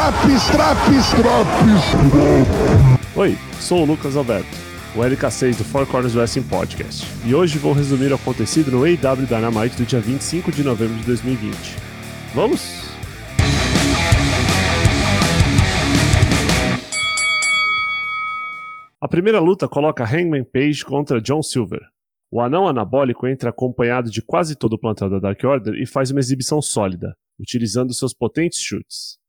traps, traps, traps. Oi, sou o Lucas Alberto, o LK6 do Four Corners Wrestling Podcast, e hoje vou resumir o acontecido no AW Dynamite do dia 25 de novembro de 2020. Vamos? A primeira luta coloca Hangman Page contra John Silver. O anão anabólico entra acompanhado de quase todo o plantel da Dark Order e faz uma exibição sólida, utilizando seus potentes chutes.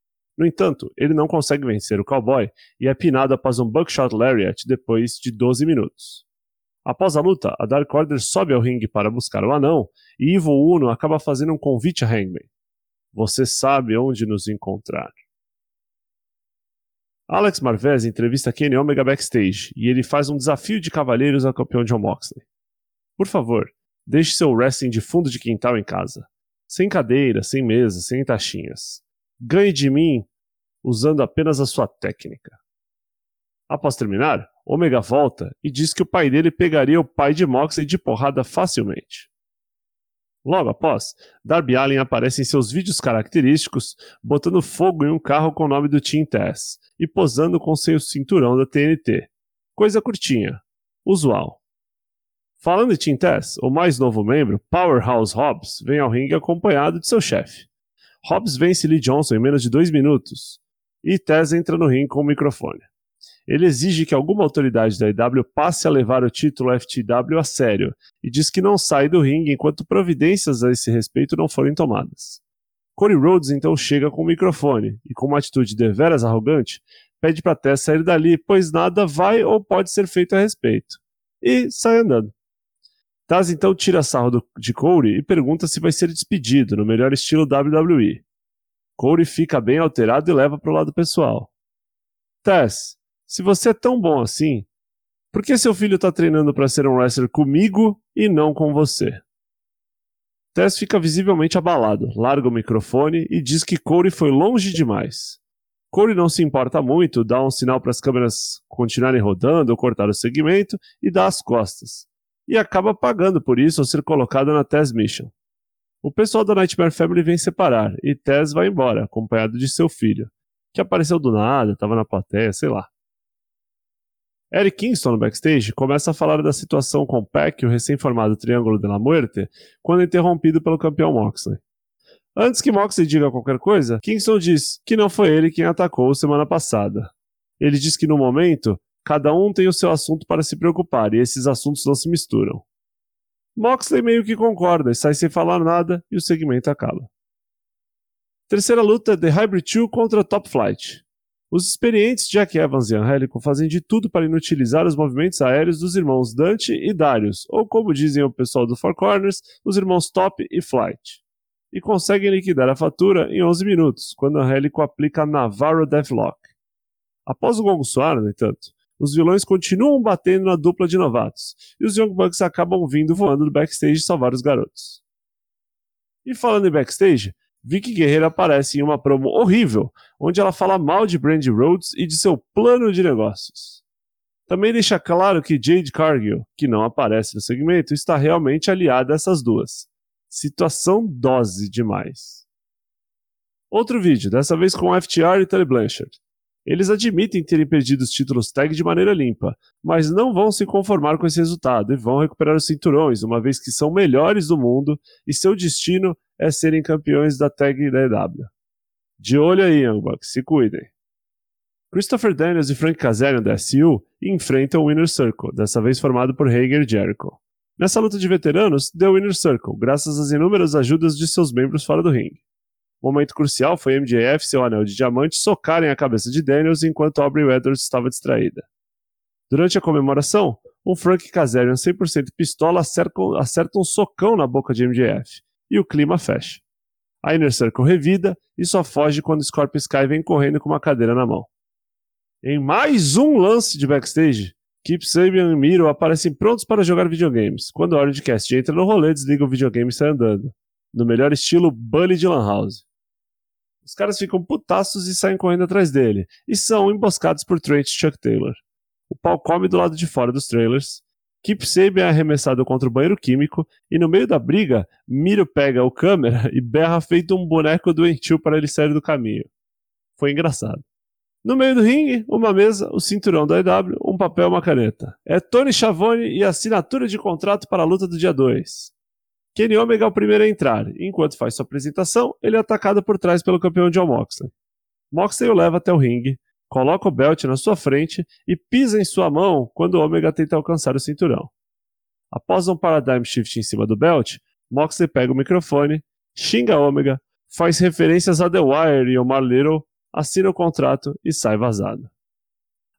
No entanto, ele não consegue vencer o cowboy e é pinado após um buckshot lariat depois de 12 minutos. Após a luta, a Dark Order sobe ao ringue para buscar o anão e Ivo Uno acaba fazendo um convite a Hangman. Você sabe onde nos encontrar. Alex Marvez entrevista Kenny Omega backstage e ele faz um desafio de cavalheiros ao campeão John Moxley. Por favor, deixe seu wrestling de fundo de quintal em casa. Sem cadeira, sem mesa, sem taxinhas. Ganhe de mim usando apenas a sua técnica. Após terminar, Omega volta e diz que o pai dele pegaria o pai de Moxley de porrada facilmente. Logo após, Darby Allin aparece em seus vídeos característicos, botando fogo em um carro com o nome do Team Tess e posando com seu cinturão da TNT. Coisa curtinha. Usual. Falando em Team Tess, o mais novo membro, Powerhouse Hobbs, vem ao ringue acompanhado de seu chefe. Hobbs vence Lee Johnson em menos de dois minutos, e Tess entra no ringue com o microfone. Ele exige que alguma autoridade da IW passe a levar o título FTW a sério e diz que não sai do ringue enquanto providências a esse respeito não forem tomadas. Cody Rhodes então chega com o microfone e, com uma atitude deveras arrogante, pede para Tess sair dali, pois nada vai ou pode ser feito a respeito. E sai andando. Taz então tira sarro de Corey e pergunta se vai ser despedido, no melhor estilo WWE. Corey fica bem alterado e leva para o lado pessoal. Tess, se você é tão bom assim, por que seu filho está treinando para ser um wrestler comigo e não com você? Tess fica visivelmente abalado, larga o microfone e diz que Corey foi longe demais. Corey não se importa muito, dá um sinal para as câmeras continuarem rodando ou cortar o segmento e dá as costas e acaba pagando por isso ao ser colocado na Tess Mission. O pessoal da Nightmare Family vem separar e Tess vai embora, acompanhado de seu filho, que apareceu do nada, estava na plateia, sei lá. Eric Kingston no backstage começa a falar da situação com Peck e o recém-formado Triângulo de la Muerte, quando é interrompido pelo campeão Moxley. Antes que Moxley diga qualquer coisa, Kingston diz que não foi ele quem atacou semana passada. Ele diz que no momento Cada um tem o seu assunto para se preocupar e esses assuntos não se misturam. Moxley meio que concorda e sai sem falar nada e o segmento acaba. Terceira luta The Hybrid 2 contra Top Flight. Os experientes Jack Evans e Angélico fazem de tudo para inutilizar os movimentos aéreos dos irmãos Dante e Darius, ou como dizem o pessoal do Four Corners, os irmãos Top e Flight. E conseguem liquidar a fatura em 11 minutos, quando Angélico aplica Navarro Deathlock. Após o gongo soar, no entanto, os vilões continuam batendo na dupla de novatos, e os Young Bucks acabam vindo voando do backstage salvar os garotos. E falando em backstage, Vicky Guerreiro aparece em uma promo horrível, onde ela fala mal de Brandy Rhodes e de seu plano de negócios. Também deixa claro que Jade Cargill, que não aparece no segmento, está realmente aliada a essas duas. Situação dose demais. Outro vídeo, dessa vez com FTR e Tully Blanchard. Eles admitem terem perdido os títulos tag de maneira limpa, mas não vão se conformar com esse resultado e vão recuperar os cinturões, uma vez que são melhores do mundo e seu destino é serem campeões da tag da EW. De olho aí, Young Bucks, se cuidem. Christopher Daniels e Frank Kazarian da SU enfrentam o Winner Circle, dessa vez formado por Hager e Jericho. Nessa luta de veteranos, deu Winner Circle, graças às inúmeras ajudas de seus membros fora do ringue. Momento crucial foi MJF seu anel de diamante socarem a cabeça de Daniels enquanto Aubrey Edwards estava distraída. Durante a comemoração, um Frank Kazarian 100% pistola acerta, acerta um socão na boca de MJF, e o clima fecha. A Inner Circle revida e só foge quando Scorpio Sky vem correndo com uma cadeira na mão. Em mais um lance de backstage, Keep Sabian e Miro aparecem prontos para jogar videogames. Quando a Ordcast entra no rolê, desliga o videogame e sai andando. No melhor estilo Bully de Lan House. Os caras ficam putaços e saem correndo atrás dele, e são emboscados por Trent e Chuck Taylor. O pau come do lado de fora dos trailers. Keep Sabian é arremessado contra o banheiro químico, e no meio da briga, Miro pega o câmera e berra feito um boneco doentio para ele sair do caminho. Foi engraçado. No meio do ringue, uma mesa, o cinturão da EW, um papel e uma caneta. É Tony Schiavone e assinatura de contrato para a luta do dia 2. Kenny Omega é o primeiro a entrar. Enquanto faz sua apresentação, ele é atacado por trás pelo campeão John Moxley. Moxley o leva até o ringue, coloca o belt na sua frente e pisa em sua mão quando Omega tenta alcançar o cinturão. Após um paradigm shift em cima do belt, Moxley pega o microfone, xinga Omega, faz referências a The Wire e Omar Little, assina o contrato e sai vazado.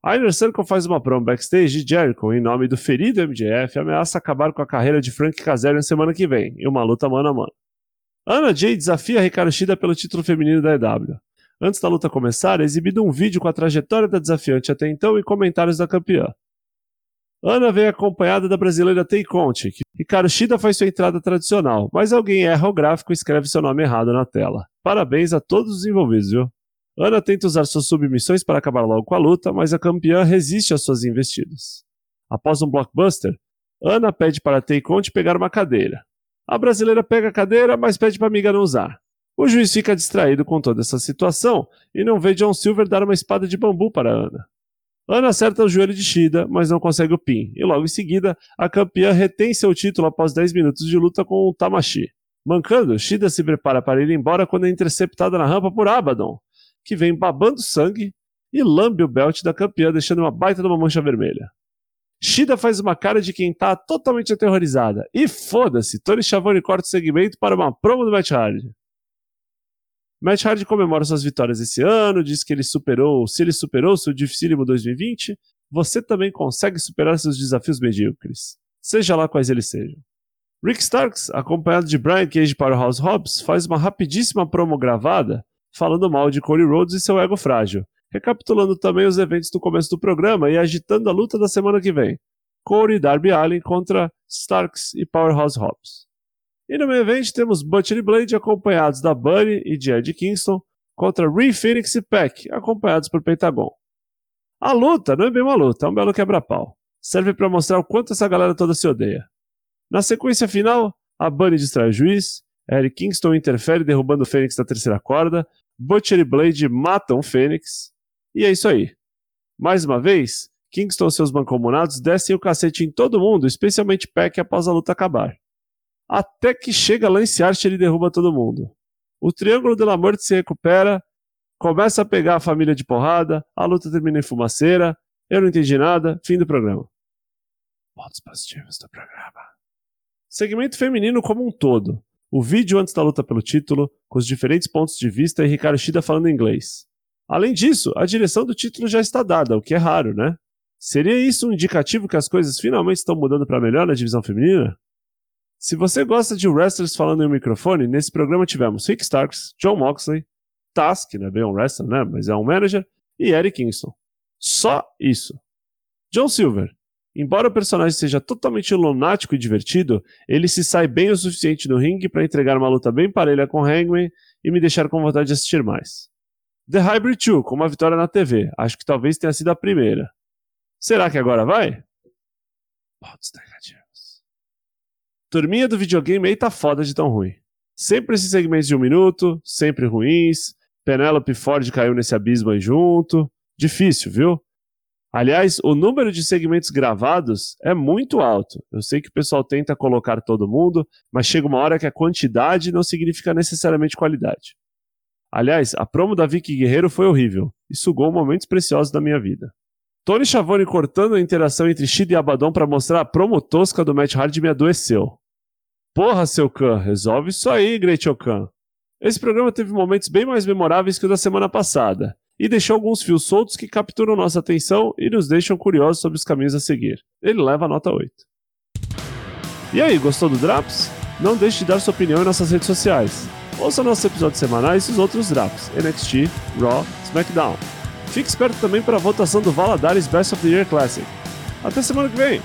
A Inner Circle faz uma promo backstage de Jericho em nome do ferido MJF ameaça acabar com a carreira de Frank Kazarian semana que vem, em uma luta mano a mano. Ana Jay desafia Ricardo Shida pelo título feminino da EW. Antes da luta começar, é exibido um vídeo com a trajetória da desafiante até então e comentários da campeã. Ana vem acompanhada da brasileira Tay Conte, que Ricardo Shida faz sua entrada tradicional, mas alguém erra o gráfico e escreve seu nome errado na tela. Parabéns a todos os envolvidos, viu? Ana tenta usar suas submissões para acabar logo com a luta, mas a campeã resiste às suas investidas. Após um blockbuster, Ana pede para Tay Conte pegar uma cadeira. A brasileira pega a cadeira, mas pede para a amiga não usar. O juiz fica distraído com toda essa situação e não vê John Silver dar uma espada de bambu para Ana. Ana acerta o joelho de Shida, mas não consegue o pin, e logo em seguida, a campeã retém seu título após 10 minutos de luta com o Tamashi. Mancando, Shida se prepara para ir embora quando é interceptada na rampa por Abaddon, que vem babando sangue e lambe o belt da campeã, deixando uma baita de uma mancha vermelha. Shida faz uma cara de quem tá totalmente aterrorizada. E foda-se, Tony Schiavone corta o segmento para uma promo do Matt Hardy. Matt Hardy comemora suas vitórias esse ano, diz que ele superou, se ele superou seu dificílimo 2020, você também consegue superar seus desafios medíocres, seja lá quais eles sejam. Rick Starks, acompanhado de Brian Cage Powerhouse Hobbs, faz uma rapidíssima promo gravada falando mal de Cody Rhodes e seu ego frágil, recapitulando também os eventos do começo do programa e agitando a luta da semana que vem. Cody e Darby Allin contra Starks e Powerhouse Hobbs. E no meio evento temos Butcher e Blade acompanhados da Bunny e de Ed Kingston contra Rey Phoenix e Peck, acompanhados por Pentagon. A luta não é bem uma luta, é um belo quebra-pau. Serve para mostrar o quanto essa galera toda se odeia. Na sequência final, a Bunny distrai o juiz, Eric Kingston interfere derrubando o Fênix da terceira corda, Butcher e Blade matam o Fênix. E é isso aí. Mais uma vez, Kingston e seus mancomunados descem o cacete em todo mundo, especialmente Peck após a luta acabar. Até que chega Lance Archer e derruba todo mundo. O Triângulo la Morte se recupera, começa a pegar a família de porrada, a luta termina em fumaceira, eu não entendi nada, fim do programa. Pontos positivos do programa. Segmento feminino como um todo o vídeo antes da luta pelo título, com os diferentes pontos de vista e Ricardo Shida falando inglês. Além disso, a direção do título já está dada, o que é raro, né? Seria isso um indicativo que as coisas finalmente estão mudando para melhor na divisão feminina? Se você gosta de wrestlers falando em um microfone, nesse programa tivemos Rick Starks, John Moxley, Task, que não é bem um wrestler, né? Mas é um manager, e Eric Kingston. Só isso. John Silver, Embora o personagem seja totalmente lunático e divertido, ele se sai bem o suficiente no ringue para entregar uma luta bem parelha com Hangman e me deixar com vontade de assistir mais. The Hybrid 2, com uma vitória na TV. Acho que talvez tenha sido a primeira. Será que agora vai? Pontos negativos. Turminha do videogame aí tá foda de tão ruim. Sempre esses segmentos de um minuto, sempre ruins. Penelope Ford caiu nesse abismo aí junto. Difícil, viu? Aliás, o número de segmentos gravados é muito alto. Eu sei que o pessoal tenta colocar todo mundo, mas chega uma hora que a quantidade não significa necessariamente qualidade. Aliás, a promo da Vicky Guerreiro foi horrível e sugou momentos preciosos da minha vida. Tony Schiavone cortando a interação entre Shida e Abaddon para mostrar a promo tosca do Matt Hardy me adoeceu. Porra, seu Khan, resolve isso aí, Great Okan. Esse programa teve momentos bem mais memoráveis que o da semana passada, e deixou alguns fios soltos que capturam nossa atenção e nos deixam curiosos sobre os caminhos a seguir. Ele leva a nota 8. E aí, gostou do Drops? Não deixe de dar sua opinião em nossas redes sociais. Ouça nossos episódios semanais e os outros Drops, NXT, Raw, SmackDown. Fique esperto também para a votação do Valadares Best of the Year Classic. Até semana que vem!